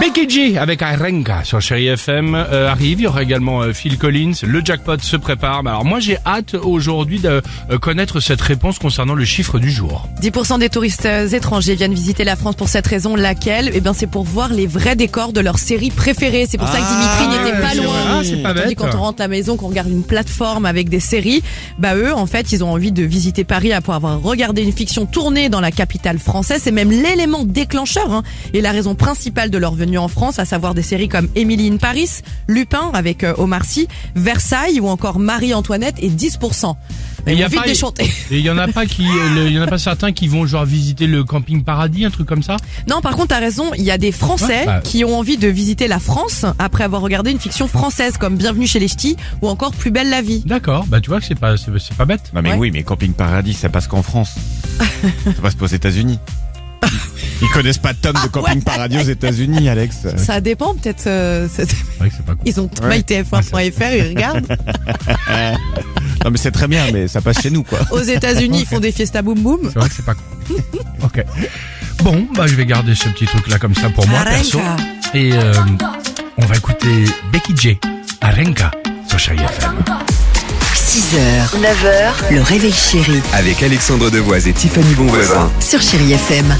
Becky G avec Arenka sur Chéri FM euh, arrive. Il y aura également euh, Phil Collins. Le jackpot se prépare. Mais Alors moi j'ai hâte aujourd'hui de euh, connaître cette réponse concernant le chiffre du jour. 10% des touristes étrangers viennent visiter la France pour cette raison. Laquelle? Eh bien, c'est pour voir les vrais décors de leur série préférée. C'est pour ça que Dimitri n'était pas loin. Ah, c'est pas bête. quand on rentre à la maison, qu'on regarde une plateforme avec des séries, bah eux, en fait, ils ont envie de visiter Paris après avoir regardé une fiction tournée dans la capitale française. C'est même l'élément déclencheur hein, et la raison principale de leur venue en France, à savoir des séries comme Emily in Paris, Lupin avec euh, Omar Sy, Versailles ou encore Marie-Antoinette et 10%. Et Ils y a vont vite. Et il y en a pas qui, euh, il y en a pas certains qui vont genre visiter le camping paradis, un truc comme ça? Non, par contre, t'as raison. Il y a des Français Ouais, bah. qui ont envie de visiter la France après avoir regardé une fiction française comme Bienvenue chez les Ch'tis ou encore Plus belle la vie. D'accord. Bah tu vois que c'est pas, c'est c'est pas bête. Non mais Ouais. oui, mais Camping Paradis, ça passe qu'en France. ça passe pas aux États-Unis. Ils connaissent pas tonnes de Camping ouais. Paradis aux États-Unis, Alex. Ça dépend peut-être. euh, c'est- C'est vrai que c'est pas cool. ils ont Ouais. mytf1.fr, ils regardent. Non mais c'est très bien, mais ça passe chez nous quoi. Aux États-Unis, ils font des fiesta boum boum. C'est vrai que c'est pas cool. ok. Bon, bah je vais garder ce petit truc là comme ça pour moi perso. Et euh, on va écouter Becky J. Arenka sur Chéri FM. 6h, 9h, le réveil chéri Avec Alexandre Devoise et Tiffany Bonvoisin. sur Chérie FM.